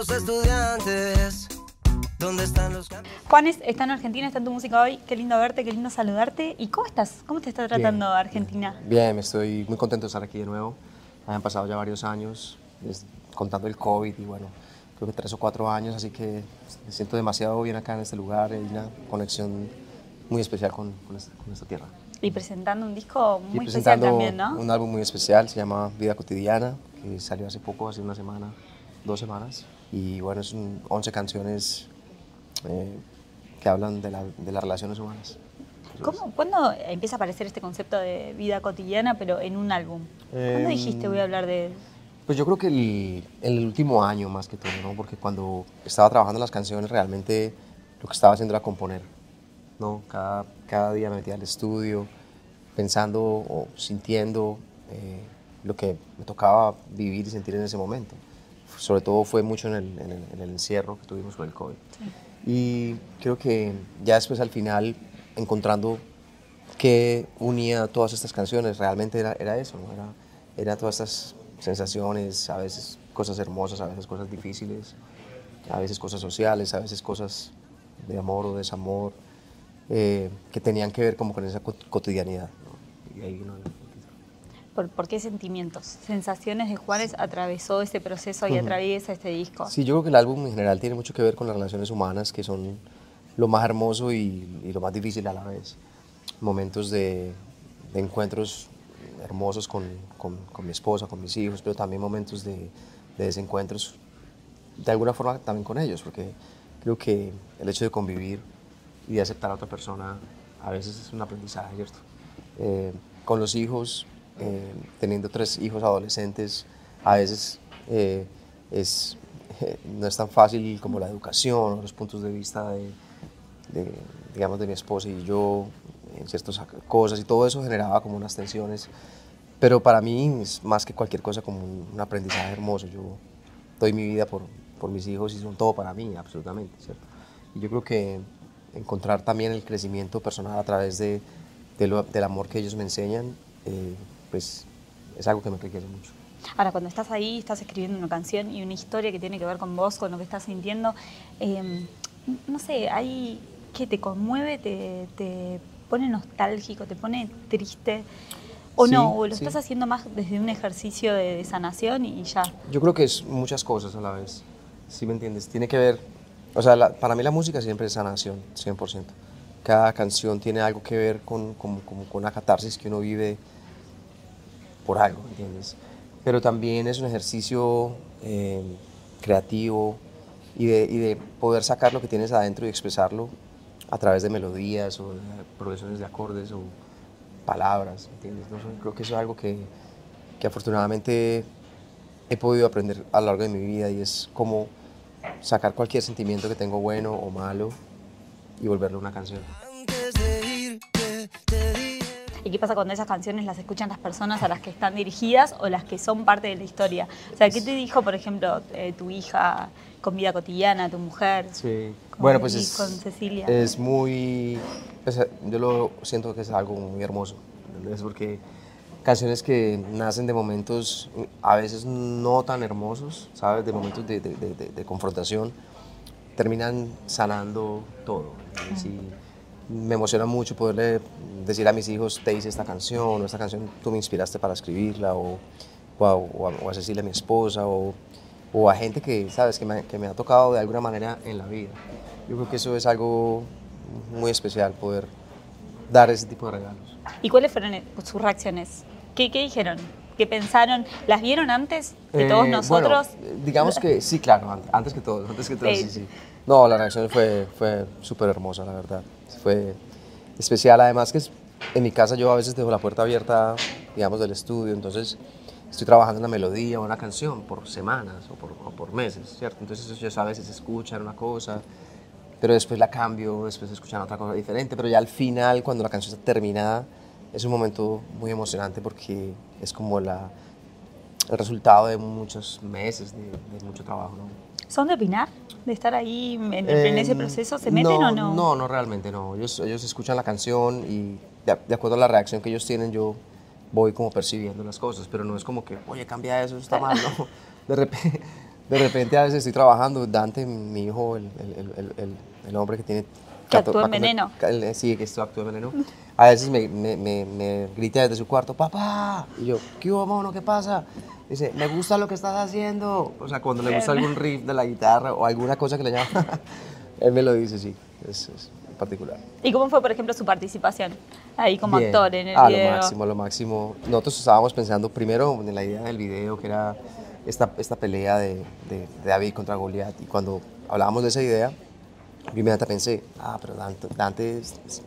los estudiantes? ¿Dónde están los Juanes está en Argentina, está en tu música hoy. Qué lindo verte, qué lindo saludarte. ¿Y cómo estás? ¿Cómo te está tratando Argentina? Bien, estoy muy contento de estar aquí de nuevo. Han pasado ya varios años, contando el COVID y bueno, creo que tres o cuatro años, así que me siento demasiado bien acá en este lugar. Hay una conexión muy especial con, esta, tierra. Y presentando un disco muy especial también, ¿no? Un álbum muy especial, se llama Vida Cotidiana, que salió hace poco, hace una semana, dos semanas. Y bueno, son 11 canciones eh, que hablan de, las relaciones humanas. ¿Cómo, ¿Cuándo empieza a aparecer este concepto de vida cotidiana, pero en un álbum? ¿Cuándo em, dijiste voy a hablar de...? Pues yo creo que el, el último año más que todo, ¿no? Porque cuando estaba trabajando las canciones realmente lo que estaba haciendo era componer, ¿no? Cada, cada día me metía al estudio pensando o sintiendo eh, lo que me tocaba vivir y sentir en ese momento. Sobre todo fue mucho en el, en el, encierro que tuvimos con el COVID. Y creo que ya después al final, encontrando qué unía todas estas canciones, realmente era, era eso, ¿no? era, era todas estas sensaciones, a veces cosas hermosas, a veces cosas difíciles, a veces cosas sociales, a veces cosas de amor o desamor, eh, que tenían que ver como con esa cotidianidad. Y ahí ¿Por, qué sentimientos, sensaciones de Juárez atravesó este proceso y atraviesa este disco? Sí, yo creo que el álbum en general tiene mucho que ver con las relaciones humanas, que son lo más hermoso y, lo más difícil a la vez. Momentos de, encuentros hermosos con, con, mi esposa, con mis hijos, pero también momentos de, de desencuentros, de alguna forma también con ellos, porque creo que el hecho de convivir y de aceptar a otra persona a veces es un aprendizaje, ¿cierto? Eh, con los hijos eh, teniendo tres hijos adolescentes, a veces eh, es, no es tan fácil como la educación los puntos de vista de, digamos, de mi esposa y yo en ciertas cosas y todo eso generaba como unas tensiones. Pero para mí es más que cualquier cosa como un, aprendizaje hermoso. Yo doy mi vida por, por, mis hijos y son todo para mí, absolutamente. ¿cierto? Y yo creo que encontrar también el crecimiento personal a través de, del amor que ellos me enseñan eh, pues es algo que me enriquece mucho. Ahora, cuando estás ahí, estás escribiendo una canción y una historia que tiene que ver con vos, con lo que estás sintiendo, em, no sé, hay que te conmueve, te, pone nostálgico, te pone triste, o no, o lo estás haciendo más desde un ejercicio de, sanación y ya. Yo creo que es muchas cosas a la vez, si me entiendes? Tiene que ver, o sea, para mí la música siempre es sanación, 100%. Cada canción tiene algo que ver con, con, con, con la catarsis que uno vive por algo, ¿entiendes? Pero también es un ejercicio eh, creativo y de, poder sacar lo que tienes adentro y expresarlo a través de melodías o de progresiones de acordes o palabras, ¿entiendes? creo que eso es algo que, que afortunadamente he podido aprender a lo largo de mi vida y es como sacar cualquier sentimiento que tengo bueno o malo y volverlo una canción. ¿Y qué pasa cuando esas canciones las escuchan las personas a las que están dirigidas o las que son parte de la historia? O sea, ¿qué te dijo, por ejemplo, eh, tu hija con vida cotidiana, tu mujer? Sí, bueno, pues es, con Cecilia. es muy, yo lo siento que es algo muy hermoso, es porque canciones que nacen de momentos a veces no tan hermosos, ¿sabes? De momentos de, de, de, confrontación, terminan sanando todo me emociona mucho poderle decir a mis hijos, te hice esta canción, o esta canción tú me inspiraste para escribirla, o, o, a, Cecilia, mi esposa, o, a gente que, sabes, que me, que me, ha tocado de alguna manera en la vida. Yo creo que eso es algo muy especial, poder dar ese tipo de regalos. ¿Y cuáles fueron sus reacciones? ¿Qué, qué dijeron? ¿Qué pensaron? ¿Las vieron antes de todos eh, nosotros? digamos que sí, claro, antes que todos, antes que todos, sí, sí. No, la reacción fue, fue súper hermosa, la verdad. Fue especial. Además que en mi casa yo a veces dejo la puerta abierta, digamos, del estudio, entonces estoy trabajando una melodía o una canción por semanas o por, meses, ¿cierto? Entonces yo a veces escuchan una cosa, pero después la cambio, después escuchan otra cosa diferente, pero ya al final, cuando la canción está terminada, es un momento muy emocionante porque es como la, el resultado de muchos meses de, mucho trabajo. ¿Son de opinar? ¿De estar ahí en, ese em, proceso? ¿Se meten o no? No, no realmente no. Ellos, ellos escuchan la canción y de, acuerdo a la reacción que ellos tienen, yo voy como percibiendo las cosas, pero no es como que, oye, cambia eso, está mal, ¿no? De repente, de repente a veces estoy trabajando, Dante, mi hijo, el, el- el- el- el hombre que tiene... Que actúa en Veneno. el- Sí, que esto actúa en Veneno. A veces me, me, me, me grita desde su cuarto, papá. Y yo, ¿qué hubo, mono? ¿Qué pasa? Dice, me gusta lo que estás haciendo. O sea, cuando le gusta algún riff de la guitarra o alguna cosa que le llama, él me lo dice, sí. Es, es particular. ¿Y cómo fue, por ejemplo, su participación ahí como Bien. actor en el ah, video? lo máximo, lo máximo. Nosotros estábamos pensando primero en la idea del video, que era esta, esta pelea de, de- de David contra Goliat. Y cuando hablábamos de esa idea, yo inmediatamente pensé, ah, pero Dante, Dante es, es-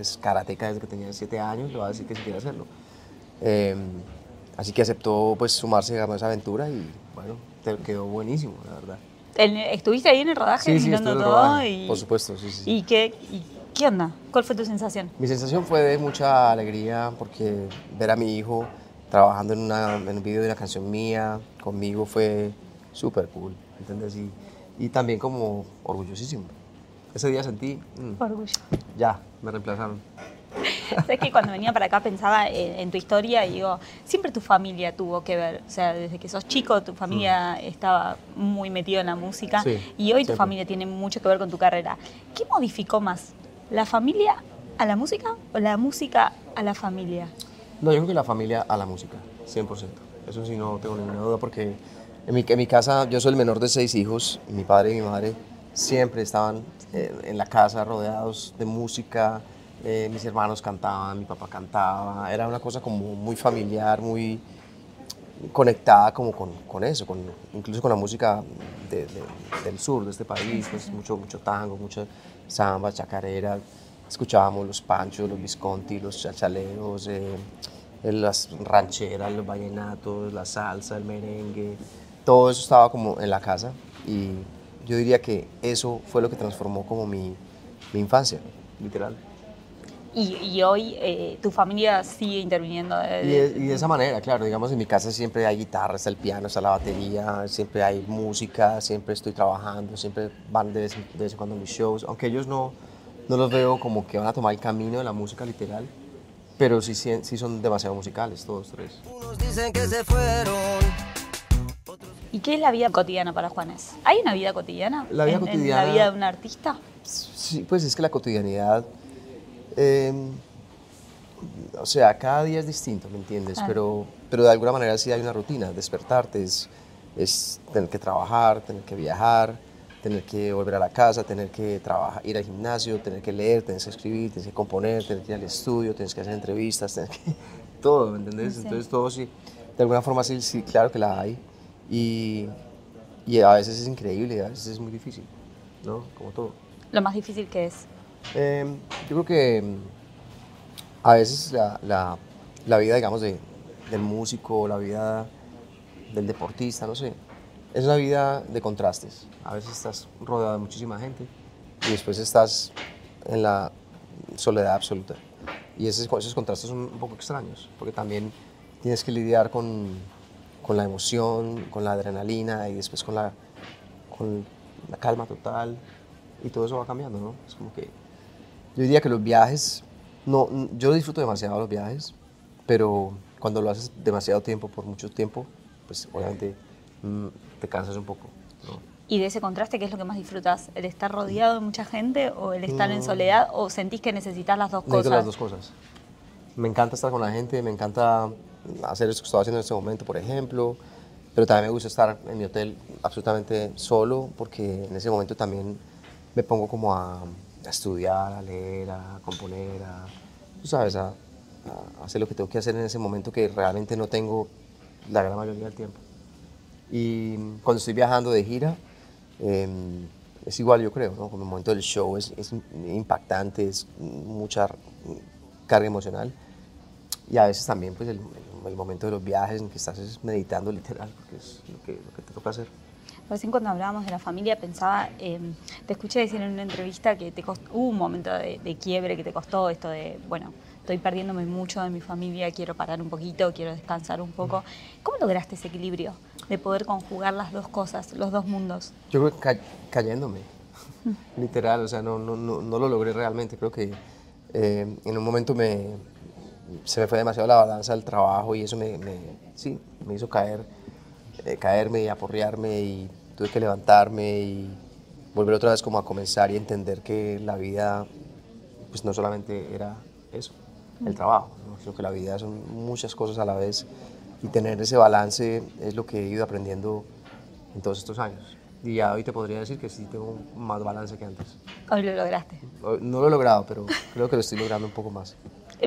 es karateca desde que tenía 7 años, le va a decir que si quiere hacerlo. Eh, así que aceptó pues sumarse a esa aventura y bueno, te quedó buenísimo, la verdad. ¿Estuviste ahí en el rodaje Sí, sí, mirando todo? rodaje, y, por supuesto, sí, sí. ¿Y qué, y qué onda? ¿Cuál fue tu sensación? Mi sensación fue de mucha alegría porque ver a mi hijo trabajando en, una, en un video de una canción mía conmigo fue súper cool, ¿entendés? Y, y también como orgullosísimo. Ese día sentí, mm, Orgullo. ya, me reemplazaron. Sabes que cuando venía para acá pensaba en, en tu historia y digo, siempre tu familia tuvo que ver, o sea, desde que sos chico tu familia estaba muy metido en la música Mm. Sí, y hoy tu siempre. familia tiene mucho que ver con tu carrera. ¿Qué modificó más? ¿La familia a la música o la música a la familia? No, yo creo que la familia a la música, 100%. Eso sí, no tengo ninguna duda porque en mi, en mi casa yo soy el menor de seis hijos. Mi padre y mi madre siempre estaban eh, en la casa rodeados de música. eh, mis hermanos cantaban, mi papá cantaba. Era una cosa como muy familiar, muy conectada como con, con eso, con, incluso con la música de- de- del sur de este país, pues mucho, mucho tango, mucha samba, chacarera. Escuchábamos los panchos, los visconti, los chachaleros, eh, las rancheras, los vallenatos, la salsa, el merengue. Todo eso estaba como en la casa y yo diría que eso fue lo que transformó como mi, mi infancia, literal. Y, y hoy eh, tu familia sigue interviniendo. de- Y de, y de esa manera, claro, digamos, en mi casa siempre hay guitarra, está el piano, está la batería, siempre hay música, siempre estoy trabajando, siempre van de vez, en- de vez en cuando mis shows, aunque ellos no, no los veo como que van a tomar el camino de la música literal, pero sí, sí, sí son demasiado musicales, todos tres. Unos dicen que se fueron. ¿Y qué es la vida cotidiana para Juanes? ¿Hay una vida cotidiana? La vida en- cotidiana- ¿En la vida de un artista? Sí, pues es que la cotidianidad, eh, o sea, cada día es distinto, ¿me entiendes? Pero, pero de alguna manera sí hay una rutina, despertarte es, es tener que trabajar, tener que viajar, tener que volver a la casa, tener que trabajar, ir al gimnasio, tener que leer, tener que escribir, tener que componer, tener que ir al estudio, tener que hacer entrevistas, tener que... todo, ¿me entiendes? Sí. Entonces todo sí, de alguna forma sí, sí, claro que la hay y, y a veces es increíble, a veces es muy difícil, ¿no? Como todo. Lo más difícil que es. Eh, yo creo que mm, a veces la, la- la vida, digamos, de, del músico, la vida del deportista, no sé, es una vida de contrastes. A veces estás rodeado de muchísima gente y después estás en la soledad absoluta. Y esos, esos contrastes son un poco extraños, porque también tienes que lidiar con, con la emoción, con la adrenalina y después con la, con la calma total y todo eso va cambiando, ¿no? Es como que yo diría que los viajes, no, yo disfruto demasiado los viajes, pero cuando lo haces demasiado tiempo, por mucho tiempo, pues obviamente mm, te cansas un poco, ¿no? ¿Y de ese contraste qué es lo que más disfrutas? ¿El estar rodeado de mucha gente o el estar en Mm. soledad o sentís que necesitas las dos Necesito cosas? las dos cosas. Me encanta estar con la gente, me encanta hacer esto que estoy haciendo en este momento, por ejemplo, pero también me gusta estar en mi hotel absolutamente solo, porque en ese momento también me pongo como a, a estudiar, a leer, a componer, a, tú sabes, a, a hacer lo que tengo que hacer en ese momento que realmente no tengo la gran mayoría del tiempo. Y cuando estoy viajando de gira, eh, es igual yo creo, ¿no? Como el momento del show es, es impactante, es mucha carga emocional. Y a veces también pues el, el momento de los viajes en que estás es meditando literal, porque es lo que, lo que te toca hacer. Recién cuando hablábamos de la familia pensaba, eh, te escuché decir en una entrevista que te cost- hubo un momento de, de quiebre que te costó esto de, bueno, estoy perdiéndome mucho de mi familia, quiero parar un poquito, quiero descansar un poco. ¿Cómo lograste ese equilibrio de poder conjugar las dos cosas, los dos mundos? Yo creo que ca- cayéndome, literal, o sea, no, no, no, no lo logré realmente. Creo que eh, en un momento me, se me fue demasiado la balanza del trabajo y eso me, me- sí, me hizo caer, eh, caerme y aporrearme y, tuve que levantarme y volver otra vez como a comenzar y entender que la vida pues no solamente era eso, el trabajo, ¿no? sino que la vida son muchas cosas a la vez y tener ese balance es lo que he ido aprendiendo en todos estos años. Y ya hoy te podría decir que sí tengo más balance que antes. Hoy lo lograste. No lo he logrado, pero creo que lo estoy logrando un poco más.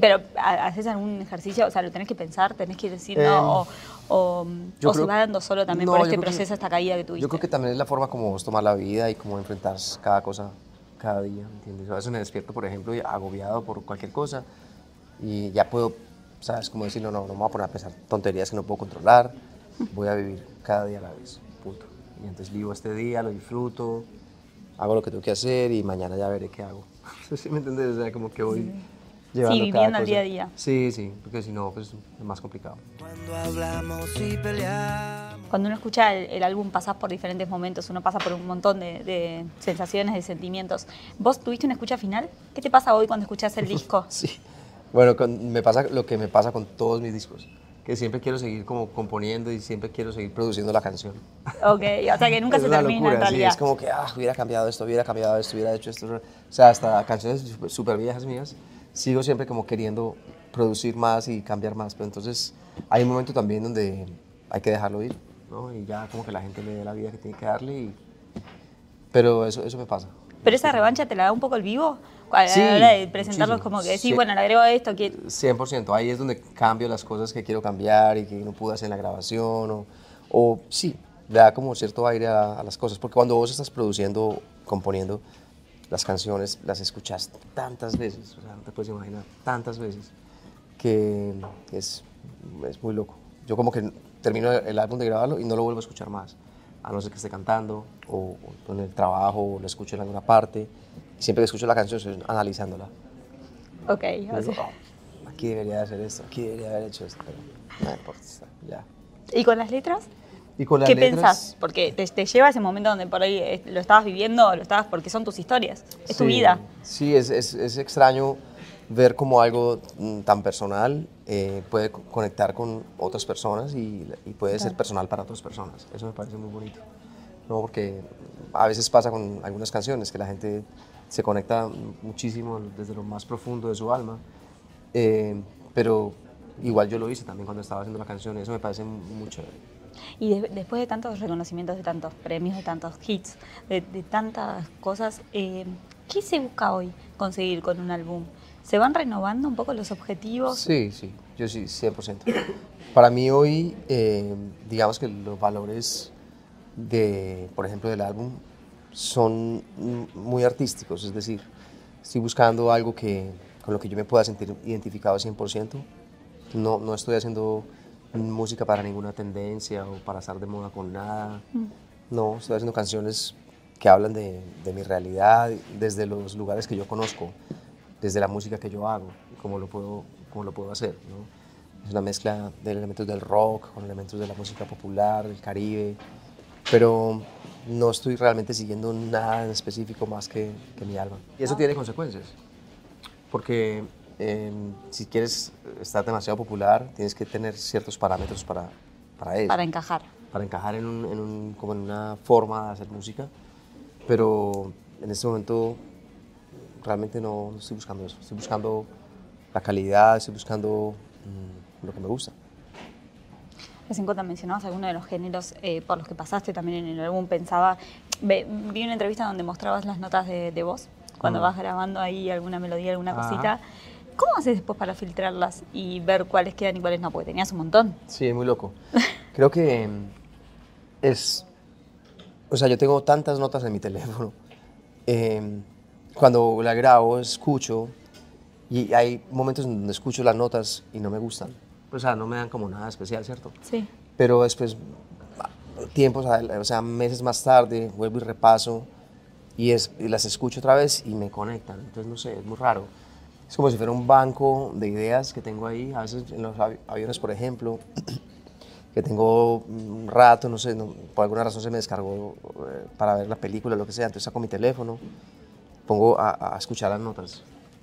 Pero ¿ha- ¿haces algún ejercicio? O sea, lo tenés que pensar, tenés que decir Eh, no, o, o, o se va dando solo también No, por este creo que- proceso, esta caída que tuviste. Yo creo que también es la forma como vos tomar la vida y cómo enfrentar cada cosa cada día, ¿me ¿entiendes? A veces me despierto, por ejemplo, agobiado por cualquier cosa y ya puedo, ¿sabes? Como decir, no, no, no me voy a poner a pensar tonterías que no puedo controlar, voy a vivir cada día a la vez, punto. Y entonces vivo este día, lo disfruto, hago lo que tengo que hacer y mañana ya veré qué hago. ¿Sí me entiendes? O sea, como que voy llevando Sí, cada viviendo el cosa. día a día. Sí, sí, porque si no, pues es más complicado. Cuando hablamos y peleamos. Cuando uno escucha el, el álbum pasás por diferentes momentos, uno pasa por un montón de, de sensaciones, de sentimientos. ¿Vos tuviste una escucha final? ¿Qué te pasa hoy cuando escuchás el disco? Sí. Bueno, con- me pasa lo que me pasa con todos mis discos, que siempre quiero seguir como componiendo y siempre quiero seguir produciendo la canción. ok, o sea que nunca Es se termina en locura, sí, realidad. es como que, ah, hubiera cambiado esto, hubiera cambiado esto, hubiera hecho esto. O sea, hasta canciones súper viejas mías, sigo siempre como queriendo producir más y cambiar más. Pero entonces hay un momento también donde hay que dejarlo ir, ¿no? Y ya como que la gente le dé la vida que tiene que darle. Y... Pero eso, eso me pasa. ¿Pero esa revancha te la da un poco el vivo? A la Sí, hora de presentarlos como que Sí. bueno, le agrego esto, que 100%, ahí es donde cambio las cosas que quiero cambiar y que no pude hacer en la grabación o, o sí, le da como cierto aire a, a las cosas, porque cuando vos estás produciendo, componiendo las canciones, las escuchas tantas veces, o sea, no te puedes imaginar, tantas veces, que es, es muy loco. Yo como que termino el álbum de grabarlo y no lo vuelvo a escuchar más, a no ser que esté cantando o, o en el trabajo o lo escucho en alguna parte. Siempre que escucho la canción estoy analizándola. Ok, o sea. "Oh, aquí debería de hacer esto, aquí debería haber hecho esto, pero no importa, ya. ¿Y con las letras? Y con las ¿Qué letras, pensás? Porque te, te lleva a ese momento donde por ahí eh, lo estabas viviendo, lo estabas porque son tus historias, es tu sí, vida. Sí, es, es, es extraño ver cómo algo mm, tan personal eh, puede co- conectar con otras personas y, y puede ser personal para otras personas. Eso me parece muy bonito. ¿no? Porque a veces pasa con algunas canciones que la gente se conecta muchísimo desde lo más profundo de su alma. eh, pero igual yo lo hice también cuando estaba haciendo la canción. Eso me parece muy chévere. Y de- después de tantos reconocimientos, de tantos premios, de tantos hits, de, de tantas cosas, eh, ¿qué se busca hoy conseguir con un álbum? ¿Se van renovando un poco los objetivos? Sí, sí, yo sí, 100%. Para mí hoy, eh, digamos que los valores de, por ejemplo, del álbum son muy artísticos, es decir, estoy buscando algo que, con lo que yo me pueda sentir identificado 100%. No, no estoy haciendo música para ninguna tendencia o para estar de moda con nada. No, estoy haciendo canciones que hablan de, de mi realidad, desde los lugares que yo conozco, desde la música que yo hago, y cómo lo puedo, cómo lo puedo hacer. ¿no? Es una mezcla de elementos del rock con elementos de la música popular, del Caribe, pero no estoy realmente siguiendo nada en específico más que, que mi alma. Y eso tiene consecuencias, porque eh, si quieres estar demasiado popular, tienes que tener ciertos parámetros para, para eso Para encajar. para encajar en, un, en un- como en una forma de hacer música, pero en este momento realmente no, no estoy buscando eso, estoy buscando la calidad, estoy buscando mm, lo que me gusta. Recién cuando mencionabas algunos de los géneros eh, por los que pasaste también en el álbum, pensaba, ve- vi una entrevista donde mostrabas las notas de, de voz, cuando Mm. vas grabando ahí alguna melodía, alguna Ajá. cosita. ¿Cómo haces después para filtrarlas y ver cuáles quedan y cuáles no? Porque tenías un montón. Sí, es muy loco. Creo que mm, es, o sea, yo tengo tantas notas en mi teléfono. eh, cuando la grabo, escucho y hay momentos en donde escucho las notas y no me gustan. O sea, no me dan como nada especial, ¿cierto? Sí. pero después, tiempos, o sea, meses más tarde, vuelvo y repaso y, es, y las escucho otra vez y me conectan. Entonces, no sé, es muy raro. Es como si fuera un banco de ideas que tengo ahí, a veces en los avi- aviones, por ejemplo, que tengo un rato, no sé, no- por alguna razón se me descargó eh, para ver la película, lo que sea, entonces saco mi teléfono, pongo a, a escuchar las notas.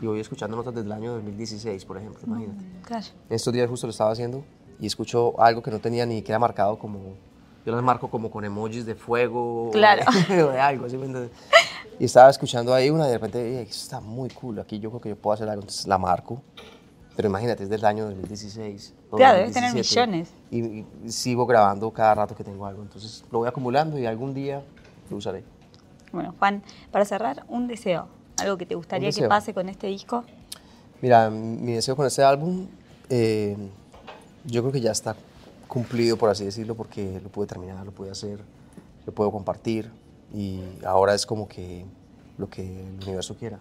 Y voy escuchando notas desde el año 2016, por ejemplo, imagínate. Claro. Estos días justo lo estaba haciendo y escucho algo que no tenía ni que era marcado como, yo las marco como con emojis de fuego Claro. o de algo. ¿sí me entiendes? Y estaba escuchando ahí una y de repente, "Ey, esto está muy cool, aquí yo creo que yo puedo hacer algo, entonces la marco. Pero imagínate, es del año 2016. o Claro, debes tener 2017, millones. Y, y sigo grabando cada rato que tengo algo, entonces lo voy acumulando y algún día lo usaré. Bueno, Juan, para cerrar, un deseo. Algo que te gustaría que pase con este disco. Mira, mi deseo con este álbum, eh, yo creo que ya está cumplido, por así decirlo, porque lo pude terminar, lo pude hacer, lo puedo compartir y ahora es como que lo que el universo quiera.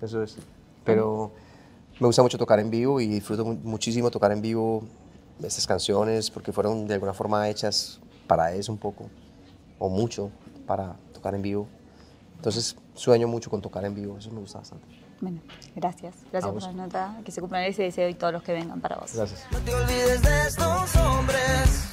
Eso es. Pero me gusta mucho tocar en vivo y disfruto mu- muchísimo tocar en vivo estas canciones porque fueron de alguna forma hechas para eso un poco, o mucho para tocar en vivo. Entonces sueño mucho con tocar en vivo, eso me gusta bastante. Bueno, gracias. Gracias por la nota. Que se cumplan ese deseo y todos los que vengan para vos. Gracias. No te olvides de estos hombres